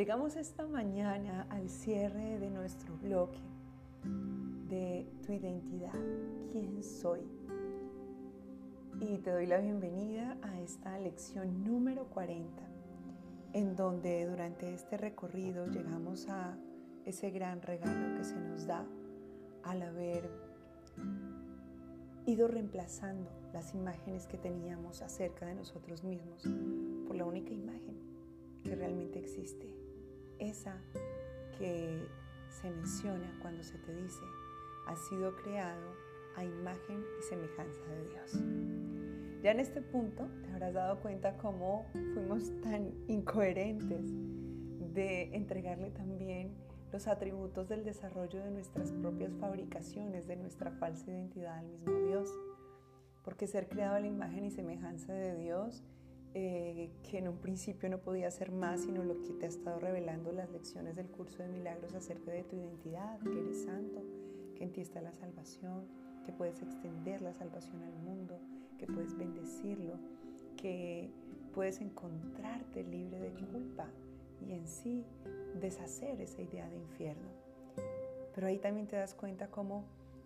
Llegamos esta mañana al cierre de nuestro bloque de tu identidad, quién soy. Y te doy la bienvenida a esta lección número 40, en donde durante este recorrido llegamos a ese gran regalo que se nos da al haber ido reemplazando las imágenes que teníamos acerca de nosotros mismos por la única imagen que realmente existe, que se menciona cuando se te dice, ha sido creado a imagen y semejanza de Dios. Ya en este punto te habrás dado cuenta cómo fuimos tan incoherentes de entregarle también los atributos del desarrollo de nuestras propias fabricaciones, de nuestra falsa identidad al mismo Dios. Porque ser creado a la imagen y semejanza de Dios eh, que en un principio no podía ser más, sino lo que te ha estado revelando las lecciones del curso de milagros acerca de tu identidad, que eres santo, que en ti está la salvación, que puedes extender la salvación al mundo, que puedes bendecirlo, que puedes encontrarte libre de culpa y en sí deshacer esa idea de infierno. Pero ahí también te das cuenta cómo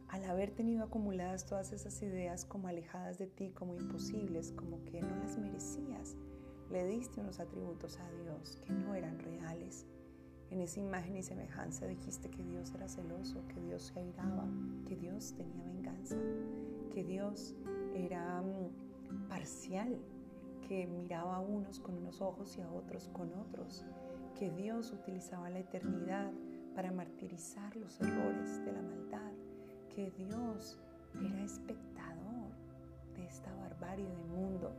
al haber tenido acumuladas todas esas ideas como alejadas de ti, como imposibles, como que no le diste unos atributos a Dios que no eran reales. En esa imagen y semejanza dijiste que Dios era celoso, que Dios se airaba, que Dios tenía venganza, que Dios era mm, parcial, que miraba a unos con unos ojos y a otros con otros, que Dios utilizaba la eternidad para martirizar los errores de la maldad que Dios era espectador de esta barbarie de mundo.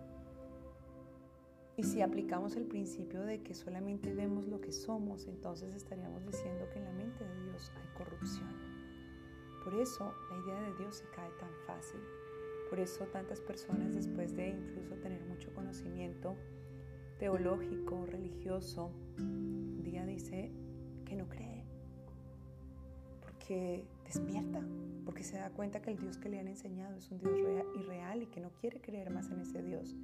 Y si aplicamos el principio de que solamente vemos lo que somos, entonces estaríamos diciendo que en la mente de Dios hay corrupción. Por eso la idea de Dios se cae tan fácil. Por eso tantas personas después de incluso tener mucho conocimiento teológico, religioso, un día dice que no cree. Porque despierta, porque se da cuenta que el Dios que le han enseñado es un Dios irreal y que no quiere creer más en ese Dios.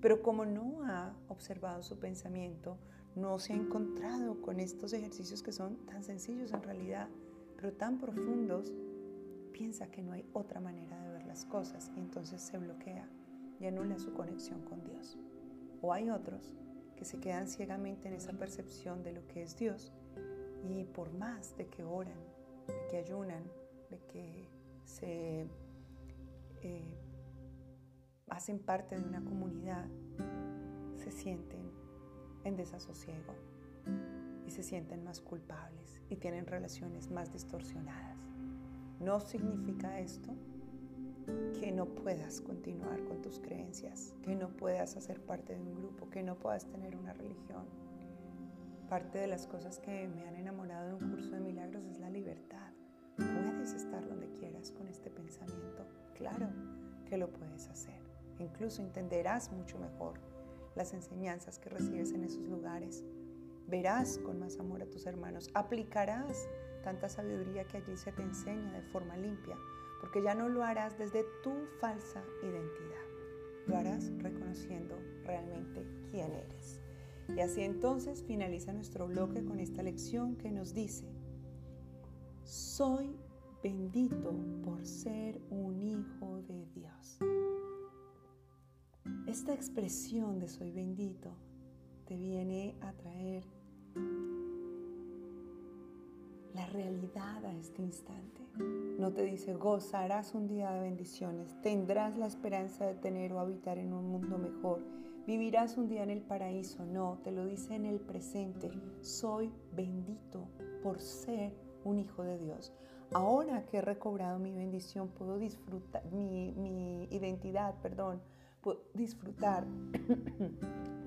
Pero como no ha observado su pensamiento, no se ha encontrado con estos ejercicios que son tan sencillos en realidad, pero tan profundos, piensa que no hay otra manera de ver las cosas y entonces se bloquea y anula su conexión con Dios. O hay otros que se quedan ciegamente en esa percepción de lo que es Dios y por más de que oran, de que ayunan, de que se eh, hacen parte de una comunidad, se sienten en desasosiego y se sienten más culpables y tienen relaciones más distorsionadas. No significa esto que no puedas continuar con tus creencias, que no puedas hacer parte de un grupo, que no puedas tener una religión. Parte de las cosas que me han enamorado de un curso de milagros es la libertad. Puedes estar donde quieras con este pensamiento. Claro que lo puedes. Incluso entenderás mucho mejor las enseñanzas que recibes en esos lugares. Verás con más amor a tus hermanos. Aplicarás tanta sabiduría que allí se te enseña de forma limpia, porque ya no lo harás desde tu falsa identidad. Lo harás reconociendo realmente quién eres. Y así entonces finaliza nuestro bloque con esta lección que nos dice, soy bendito por ser un hijo de Dios. Esta expresión de soy bendito te viene a traer la realidad a este instante. No te dice gozarás un día de bendiciones, tendrás la esperanza de tener o habitar en un mundo mejor, vivirás un día en el paraíso. No, te lo dice en el presente. Soy bendito por ser un hijo de Dios. Ahora que he recobrado mi bendición, puedo disfrutar, mi, mi identidad, perdón, disfrutar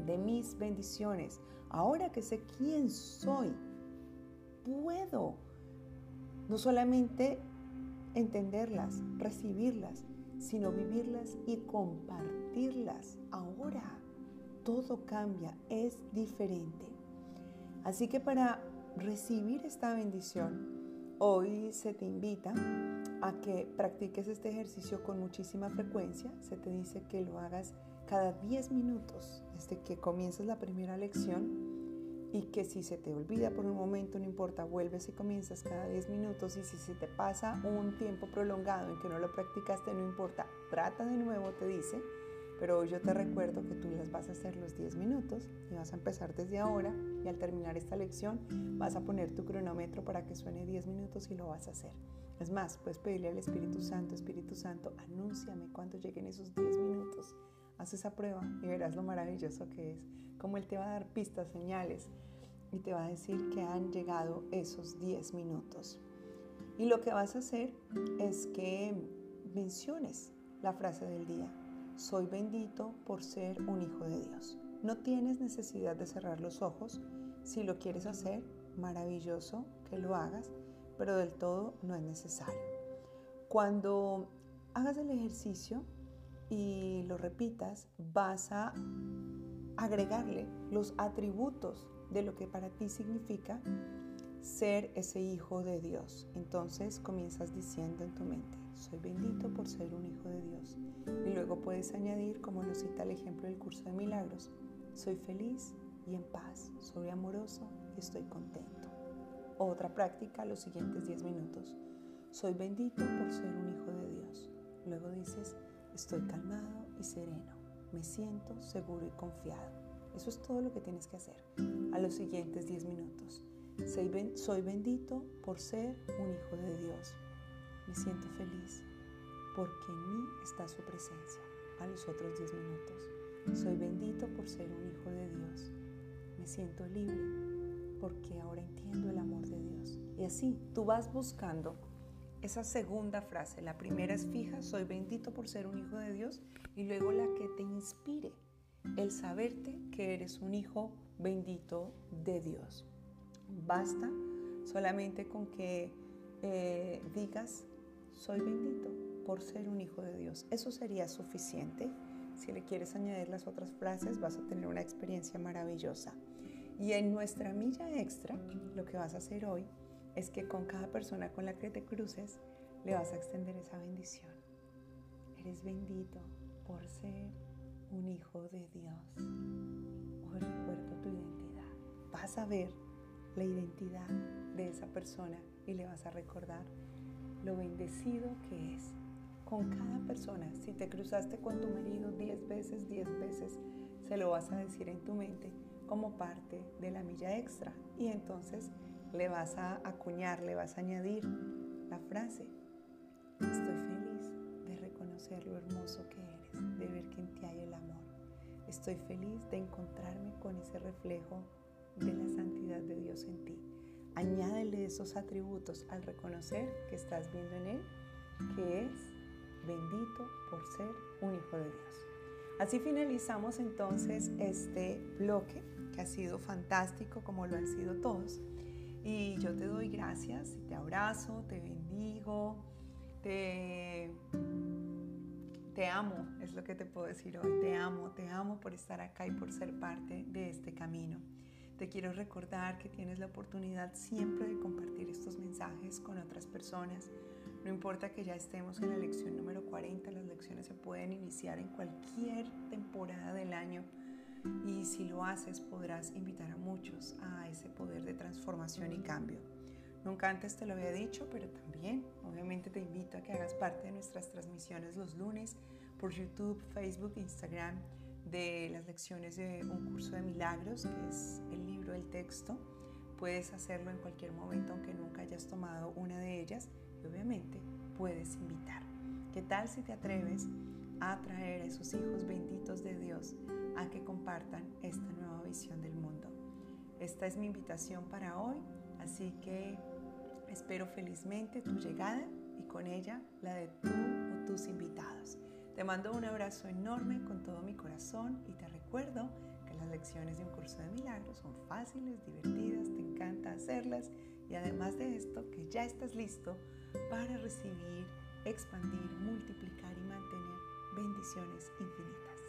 de mis bendiciones. Ahora que sé quién soy, puedo no solamente entenderlas, recibirlas, sino vivirlas y compartirlas. Ahora todo cambia, es diferente. Así que para recibir esta bendición, hoy se te invita a que practiques este ejercicio con muchísima frecuencia. Se te dice que lo hagas cada 10 minutos desde que comiences la primera lección y que si se te olvida por un momento, no importa, vuelves y comienzas cada 10 minutos y si se te pasa un tiempo prolongado en que no lo practicaste, no importa, trata de nuevo, te dice, pero hoy yo te recuerdo que tú las vas a hacer los 10 minutos y vas a empezar desde ahora y al terminar esta lección vas a poner tu cronómetro para que suene 10 minutos y lo vas a hacer. Es más, puedes pedirle al Espíritu Santo, Espíritu Santo, anúnciame cuando lleguen esos 10 minutos. Haz esa prueba y verás lo maravilloso que es, como Él te va a dar pistas, señales y te va a decir que han llegado esos 10 minutos. Y lo que vas a hacer es que menciones la frase del día. Soy bendito por ser un hijo de Dios. No tienes necesidad de cerrar los ojos. Si lo quieres hacer, maravilloso que lo hagas, pero del todo no es necesario. Cuando hagas el ejercicio y lo repitas, vas a agregarle los atributos de lo que para ti significa ser ese hijo de Dios. Entonces comienzas diciendo en tu mente, soy bendito por ser un hijo de Dios. Y luego puedes añadir, como nos cita el ejemplo del curso de milagros, soy feliz y en paz, soy amoroso y estoy contento. Otra práctica, los siguientes 10 minutos. Soy bendito por ser un hijo de Dios. Luego dices, estoy calmado y sereno. Me siento seguro y confiado. Eso es todo lo que tienes que hacer a los siguientes 10 minutos. Soy bendito por ser un hijo de Dios. Me siento feliz porque en mí está su presencia. A los otros 10 minutos. Soy bendito por ser un hijo de Dios. Me siento libre porque ahora entiendo el amor de Dios. Y así tú vas buscando esa segunda frase. La primera es fija, soy bendito por ser un hijo de Dios. Y luego la que te inspire el saberte que eres un hijo bendito de Dios. Basta solamente con que eh, digas, soy bendito por ser un hijo de Dios. Eso sería suficiente. Si le quieres añadir las otras frases, vas a tener una experiencia maravillosa. Y en nuestra milla extra, lo que vas a hacer hoy es que con cada persona con la que te cruces, le vas a extender esa bendición. Eres bendito por ser un hijo de Dios. Hoy recuerdo tu identidad. Vas a ver la identidad de esa persona y le vas a recordar lo bendecido que es. Con cada persona, si te cruzaste con tu marido 10 veces, 10 veces, se lo vas a decir en tu mente como parte de la milla extra. Y entonces le vas a acuñar, le vas a añadir la frase, estoy feliz de reconocer lo hermoso que eres, de ver que en ti hay el amor. Estoy feliz de encontrarme con ese reflejo de de Dios en ti. Añádele esos atributos al reconocer que estás viendo en Él, que es bendito por ser un hijo de Dios. Así finalizamos entonces este bloque que ha sido fantástico como lo han sido todos. Y yo te doy gracias, te abrazo, te bendigo, te, te amo, es lo que te puedo decir hoy. Te amo, te amo por estar acá y por ser parte de este camino. Te quiero recordar que tienes la oportunidad siempre de compartir estos mensajes con otras personas. No importa que ya estemos en la lección número 40, las lecciones se pueden iniciar en cualquier temporada del año y si lo haces podrás invitar a muchos a ese poder de transformación y cambio. Nunca antes te lo había dicho, pero también obviamente te invito a que hagas parte de nuestras transmisiones los lunes por YouTube, Facebook, Instagram de las lecciones de un curso de milagros, que es el libro, el texto. Puedes hacerlo en cualquier momento, aunque nunca hayas tomado una de ellas. Y obviamente puedes invitar. ¿Qué tal si te atreves a traer a esos hijos benditos de Dios a que compartan esta nueva visión del mundo? Esta es mi invitación para hoy, así que espero felizmente tu llegada y con ella la de tú o tus invitados. Te mando un abrazo enorme con todo mi corazón y te recuerdo que las lecciones de un curso de milagros son fáciles, divertidas, te encanta hacerlas y además de esto que ya estás listo para recibir, expandir, multiplicar y mantener bendiciones infinitas.